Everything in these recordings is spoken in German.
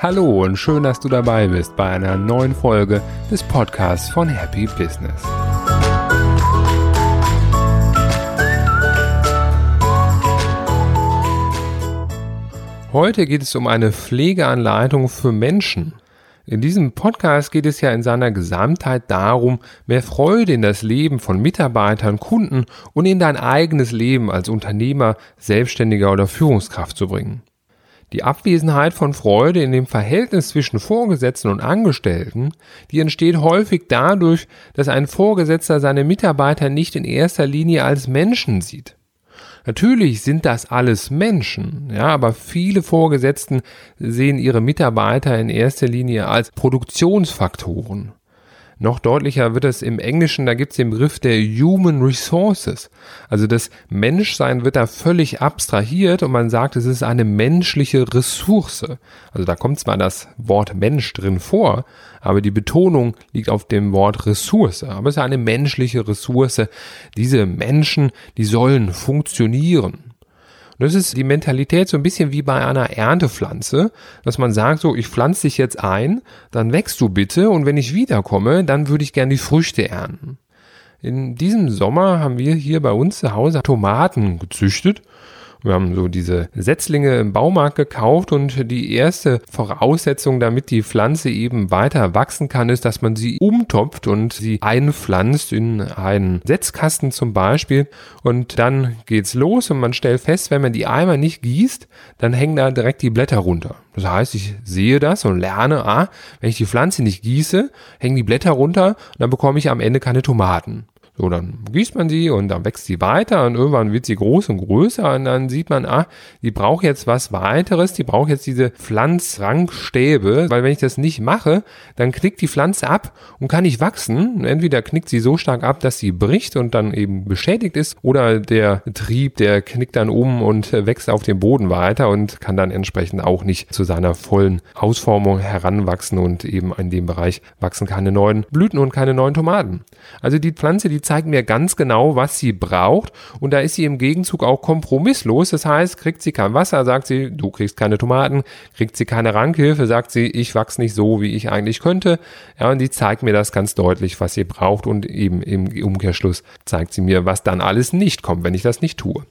Hallo und schön, dass du dabei bist bei einer neuen Folge des Podcasts von Happy Business. Heute geht es um eine Pflegeanleitung für Menschen. In diesem Podcast geht es ja in seiner Gesamtheit darum, mehr Freude in das Leben von Mitarbeitern, Kunden und in dein eigenes Leben als Unternehmer, Selbstständiger oder Führungskraft zu bringen. Die Abwesenheit von Freude in dem Verhältnis zwischen Vorgesetzten und Angestellten, die entsteht häufig dadurch, dass ein Vorgesetzter seine Mitarbeiter nicht in erster Linie als Menschen sieht. Natürlich sind das alles Menschen, ja, aber viele Vorgesetzten sehen ihre Mitarbeiter in erster Linie als Produktionsfaktoren. Noch deutlicher wird es im Englischen, da gibt es den Begriff der Human Resources. Also das Menschsein wird da völlig abstrahiert und man sagt, es ist eine menschliche Ressource. Also da kommt zwar das Wort Mensch drin vor, aber die Betonung liegt auf dem Wort Ressource. Aber es ist eine menschliche Ressource. Diese Menschen, die sollen funktionieren. Und das ist die Mentalität so ein bisschen wie bei einer Erntepflanze, dass man sagt, so, ich pflanze dich jetzt ein, dann wächst du bitte und wenn ich wiederkomme, dann würde ich gern die Früchte ernten. In diesem Sommer haben wir hier bei uns zu Hause Tomaten gezüchtet wir haben so diese Setzlinge im Baumarkt gekauft und die erste Voraussetzung, damit die Pflanze eben weiter wachsen kann, ist, dass man sie umtopft und sie einpflanzt in einen Setzkasten zum Beispiel. Und dann geht's los und man stellt fest, wenn man die Eimer nicht gießt, dann hängen da direkt die Blätter runter. Das heißt, ich sehe das und lerne, ah, wenn ich die Pflanze nicht gieße, hängen die Blätter runter und dann bekomme ich am Ende keine Tomaten. So, dann gießt man sie und dann wächst sie weiter und irgendwann wird sie groß und größer und dann sieht man, ah, die braucht jetzt was weiteres, die braucht jetzt diese Pflanzrankstäbe, weil wenn ich das nicht mache, dann knickt die Pflanze ab und kann nicht wachsen. Entweder knickt sie so stark ab, dass sie bricht und dann eben beschädigt ist oder der Trieb, der knickt dann um und wächst auf dem Boden weiter und kann dann entsprechend auch nicht zu seiner vollen Ausformung heranwachsen und eben in dem Bereich wachsen keine neuen Blüten und keine neuen Tomaten. Also die Pflanze, die zeigt mir ganz genau, was sie braucht und da ist sie im Gegenzug auch kompromisslos. Das heißt, kriegt sie kein Wasser, sagt sie, du kriegst keine Tomaten, kriegt sie keine Rankhilfe, sagt sie, ich wachse nicht so, wie ich eigentlich könnte. Ja, und die zeigt mir das ganz deutlich, was sie braucht und eben im Umkehrschluss zeigt sie mir, was dann alles nicht kommt, wenn ich das nicht tue.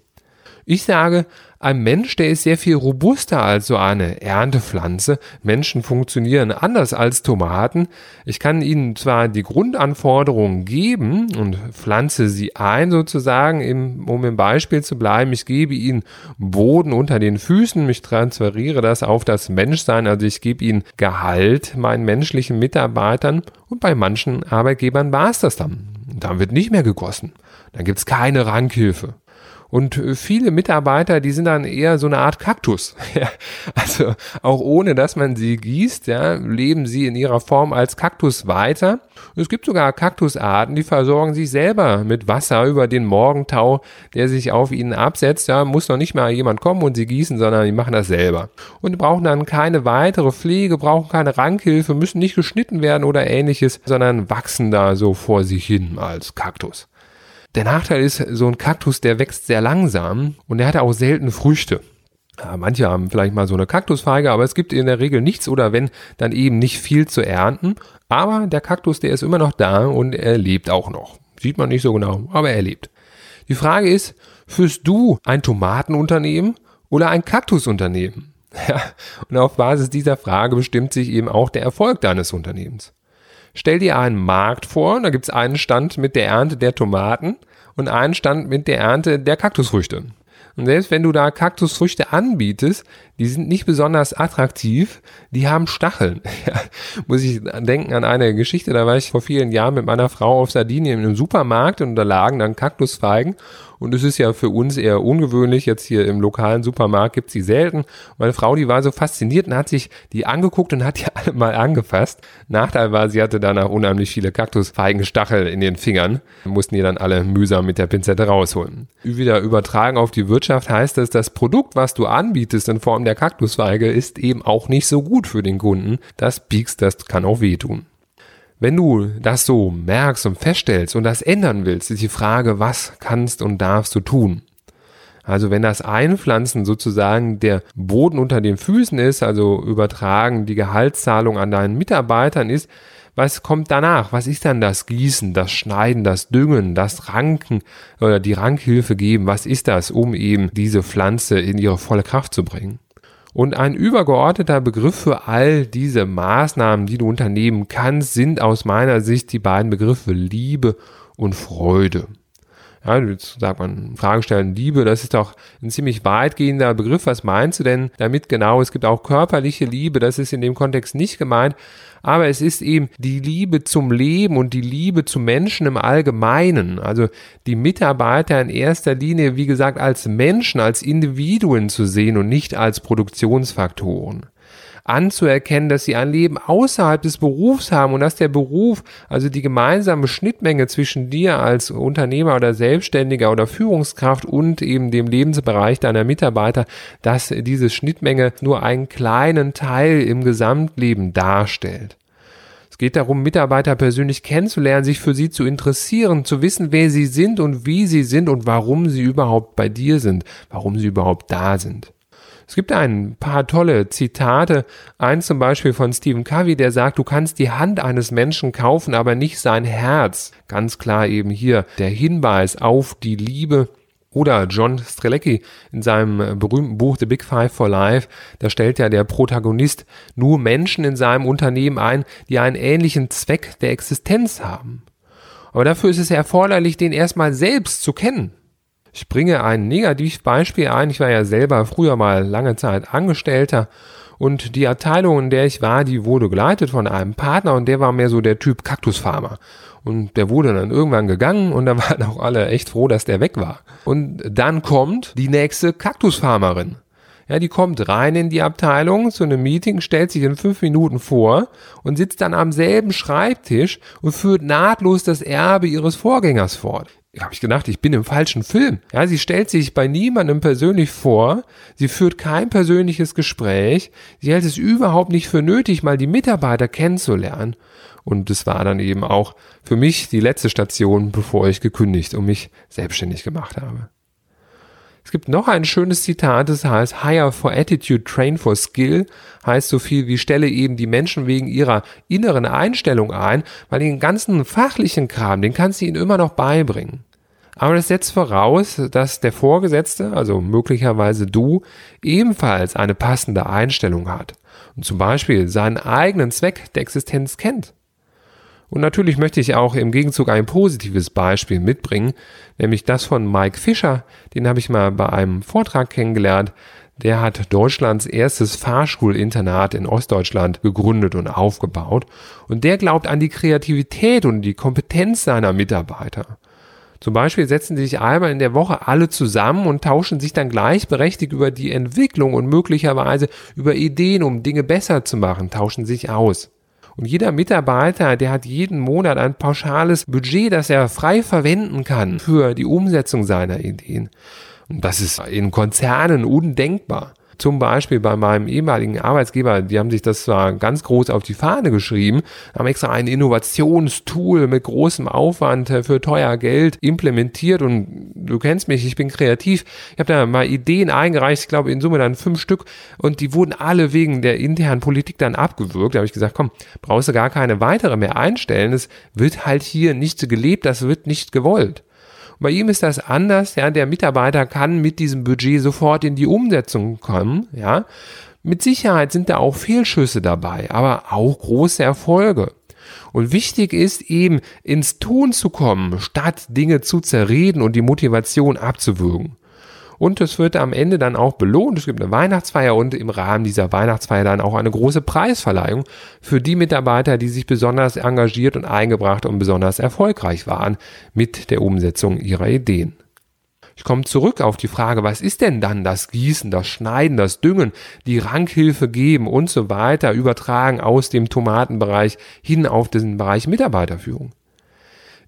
Ich sage, ein Mensch, der ist sehr viel robuster als so eine Erntepflanze. Menschen funktionieren anders als Tomaten. Ich kann ihnen zwar die Grundanforderungen geben und pflanze sie ein sozusagen, um im Beispiel zu bleiben. Ich gebe ihnen Boden unter den Füßen. Ich transferiere das auf das Menschsein. Also ich gebe ihnen Gehalt meinen menschlichen Mitarbeitern. Und bei manchen Arbeitgebern war es das dann. Dann wird nicht mehr gegossen. Dann gibt es keine Rankhilfe. Und äh, viele Mitarbeiter, die sind dann eher so eine Art Kaktus. also auch ohne, dass man sie gießt, ja, leben sie in ihrer Form als Kaktus weiter. Es gibt sogar Kaktusarten, die versorgen sich selber mit Wasser über den Morgentau, der sich auf ihnen absetzt. Ja, muss noch nicht mal jemand kommen und sie gießen, sondern die machen das selber. Und brauchen dann keine weitere Pflege, brauchen keine Rankhilfe, müssen nicht geschnitten werden oder ähnliches, sondern wachsen da so vor sich hin als Kaktus. Der Nachteil ist, so ein Kaktus, der wächst sehr langsam und der hat auch selten Früchte. Ja, manche haben vielleicht mal so eine Kaktusfeige, aber es gibt in der Regel nichts oder wenn, dann eben nicht viel zu ernten. Aber der Kaktus, der ist immer noch da und er lebt auch noch. Sieht man nicht so genau, aber er lebt. Die Frage ist, führst du ein Tomatenunternehmen oder ein Kaktusunternehmen? Ja, und auf Basis dieser Frage bestimmt sich eben auch der Erfolg deines Unternehmens. Stell dir einen Markt vor, da gibt es einen Stand mit der Ernte der Tomaten und einen Stand mit der Ernte der Kaktusfrüchte. Und selbst wenn du da Kaktusfrüchte anbietest, die sind nicht besonders attraktiv, die haben Stacheln. Ja, muss ich denken an eine Geschichte, da war ich vor vielen Jahren mit meiner Frau auf Sardinien im Supermarkt und da lagen dann Kaktusfeigen und es ist ja für uns eher ungewöhnlich. Jetzt hier im lokalen Supermarkt gibt's die selten. Meine Frau, die war so fasziniert und hat sich die angeguckt und hat die alle mal angefasst. Nachteil war, sie hatte danach unheimlich viele Kaktusfeigenstachel in den Fingern. Mussten die dann alle mühsam mit der Pinzette rausholen. Wieder übertragen auf die Wirtschaft heißt es, das Produkt, was du anbietest in Form der Kaktusfeige, ist eben auch nicht so gut für den Kunden. Das piekst, das kann auch wehtun. Wenn du das so merkst und feststellst und das ändern willst, ist die Frage, was kannst und darfst du tun? Also wenn das Einpflanzen sozusagen der Boden unter den Füßen ist, also übertragen die Gehaltszahlung an deinen Mitarbeitern ist, was kommt danach? Was ist dann das Gießen, das Schneiden, das Düngen, das Ranken oder die Rankhilfe geben? Was ist das, um eben diese Pflanze in ihre volle Kraft zu bringen? Und ein übergeordneter Begriff für all diese Maßnahmen, die du unternehmen kannst, sind aus meiner Sicht die beiden Begriffe Liebe und Freude. Ja, jetzt sagt man, Frage stellen, Liebe, das ist doch ein ziemlich weitgehender Begriff. Was meinst du denn damit genau? Es gibt auch körperliche Liebe, das ist in dem Kontext nicht gemeint. Aber es ist eben die Liebe zum Leben und die Liebe zu Menschen im Allgemeinen. Also die Mitarbeiter in erster Linie, wie gesagt, als Menschen, als Individuen zu sehen und nicht als Produktionsfaktoren anzuerkennen, dass sie ein Leben außerhalb des Berufs haben und dass der Beruf, also die gemeinsame Schnittmenge zwischen dir als Unternehmer oder Selbstständiger oder Führungskraft und eben dem Lebensbereich deiner Mitarbeiter, dass diese Schnittmenge nur einen kleinen Teil im Gesamtleben darstellt. Es geht darum, Mitarbeiter persönlich kennenzulernen, sich für sie zu interessieren, zu wissen, wer sie sind und wie sie sind und warum sie überhaupt bei dir sind, warum sie überhaupt da sind. Es gibt ein paar tolle Zitate. Eins zum Beispiel von Stephen Covey, der sagt, du kannst die Hand eines Menschen kaufen, aber nicht sein Herz. Ganz klar eben hier der Hinweis auf die Liebe. Oder John Strelecki in seinem berühmten Buch The Big Five for Life, da stellt ja der Protagonist nur Menschen in seinem Unternehmen ein, die einen ähnlichen Zweck der Existenz haben. Aber dafür ist es erforderlich, den erstmal selbst zu kennen. Ich bringe ein Negativbeispiel ein. Ich war ja selber früher mal lange Zeit Angestellter und die Abteilung, in der ich war, die wurde geleitet von einem Partner und der war mehr so der Typ Kaktusfarmer. Und der wurde dann irgendwann gegangen und da waren auch alle echt froh, dass der weg war. Und dann kommt die nächste Kaktusfarmerin. Ja, die kommt rein in die Abteilung zu einem Meeting, stellt sich in fünf Minuten vor und sitzt dann am selben Schreibtisch und führt nahtlos das Erbe ihres Vorgängers fort habe ich gedacht, ich bin im falschen Film. Ja, sie stellt sich bei niemandem persönlich vor, sie führt kein persönliches Gespräch, sie hält es überhaupt nicht für nötig, mal die Mitarbeiter kennenzulernen. Und das war dann eben auch für mich die letzte Station, bevor ich gekündigt und mich selbstständig gemacht habe. Es gibt noch ein schönes Zitat, das heißt Hire for Attitude, Train for Skill, heißt so viel wie stelle eben die Menschen wegen ihrer inneren Einstellung ein, weil den ganzen fachlichen Kram, den kannst du ihnen immer noch beibringen. Aber das setzt voraus, dass der Vorgesetzte, also möglicherweise du, ebenfalls eine passende Einstellung hat und zum Beispiel seinen eigenen Zweck der Existenz kennt. Und natürlich möchte ich auch im Gegenzug ein positives Beispiel mitbringen, nämlich das von Mike Fischer, den habe ich mal bei einem Vortrag kennengelernt. Der hat Deutschlands erstes Fahrschulinternat in Ostdeutschland gegründet und aufgebaut. Und der glaubt an die Kreativität und die Kompetenz seiner Mitarbeiter. Zum Beispiel setzen sie sich einmal in der Woche alle zusammen und tauschen sich dann gleichberechtigt über die Entwicklung und möglicherweise über Ideen, um Dinge besser zu machen, tauschen sich aus. Und jeder Mitarbeiter, der hat jeden Monat ein pauschales Budget, das er frei verwenden kann für die Umsetzung seiner Ideen. Und das ist in Konzernen undenkbar. Zum Beispiel bei meinem ehemaligen Arbeitsgeber, die haben sich das zwar ganz groß auf die Fahne geschrieben, haben extra ein Innovationstool mit großem Aufwand für teuer Geld implementiert und du kennst mich, ich bin kreativ. Ich habe da mal Ideen eingereicht, ich glaube in Summe dann fünf Stück und die wurden alle wegen der internen Politik dann abgewürgt. Da habe ich gesagt, komm, brauchst du gar keine weitere mehr einstellen. Es wird halt hier nicht gelebt, das wird nicht gewollt. Bei ihm ist das anders, ja, der Mitarbeiter kann mit diesem Budget sofort in die Umsetzung kommen, ja. Mit Sicherheit sind da auch Fehlschüsse dabei, aber auch große Erfolge. Und wichtig ist eben, ins Tun zu kommen, statt Dinge zu zerreden und die Motivation abzuwürgen. Und es wird am Ende dann auch belohnt. Es gibt eine Weihnachtsfeier und im Rahmen dieser Weihnachtsfeier dann auch eine große Preisverleihung für die Mitarbeiter, die sich besonders engagiert und eingebracht und besonders erfolgreich waren mit der Umsetzung ihrer Ideen. Ich komme zurück auf die Frage, was ist denn dann das Gießen, das Schneiden, das Düngen, die Rankhilfe geben und so weiter, übertragen aus dem Tomatenbereich hin auf den Bereich Mitarbeiterführung.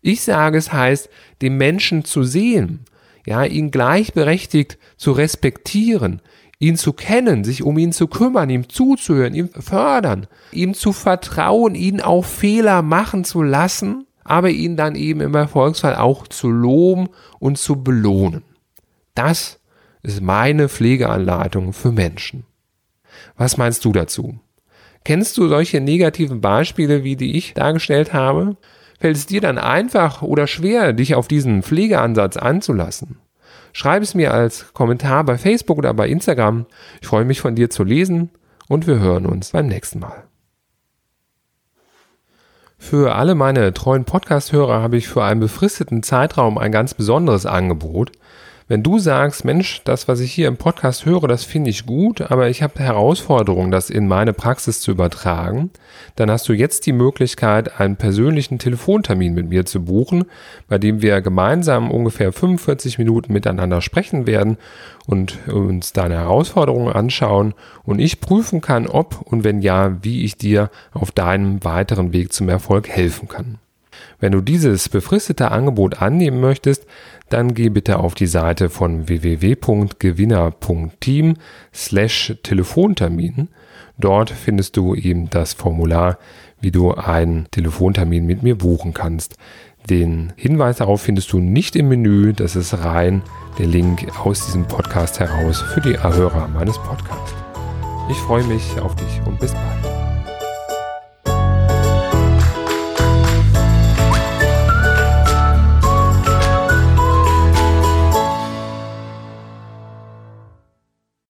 Ich sage, es heißt, den Menschen zu sehen, ja, ihn gleichberechtigt zu respektieren, ihn zu kennen, sich um ihn zu kümmern, ihm zuzuhören, ihm fördern, ihm zu vertrauen, ihn auch Fehler machen zu lassen, aber ihn dann eben im Erfolgsfall auch zu loben und zu belohnen. Das ist meine Pflegeanleitung für Menschen. Was meinst du dazu? Kennst du solche negativen Beispiele, wie die ich dargestellt habe? Fällt es dir dann einfach oder schwer, dich auf diesen Pflegeansatz anzulassen? Schreib es mir als Kommentar bei Facebook oder bei Instagram. Ich freue mich von dir zu lesen und wir hören uns beim nächsten Mal. Für alle meine treuen Podcast-Hörer habe ich für einen befristeten Zeitraum ein ganz besonderes Angebot. Wenn du sagst, Mensch, das, was ich hier im Podcast höre, das finde ich gut, aber ich habe Herausforderungen, das in meine Praxis zu übertragen, dann hast du jetzt die Möglichkeit, einen persönlichen Telefontermin mit mir zu buchen, bei dem wir gemeinsam ungefähr 45 Minuten miteinander sprechen werden und uns deine Herausforderungen anschauen und ich prüfen kann, ob und wenn ja, wie ich dir auf deinem weiteren Weg zum Erfolg helfen kann. Wenn du dieses befristete Angebot annehmen möchtest, dann geh bitte auf die Seite von www.gewinner.team slash Telefontermin. Dort findest du eben das Formular, wie du einen Telefontermin mit mir buchen kannst. Den Hinweis darauf findest du nicht im Menü, das ist rein der Link aus diesem Podcast heraus für die Hörer meines Podcasts. Ich freue mich auf dich und bis bald.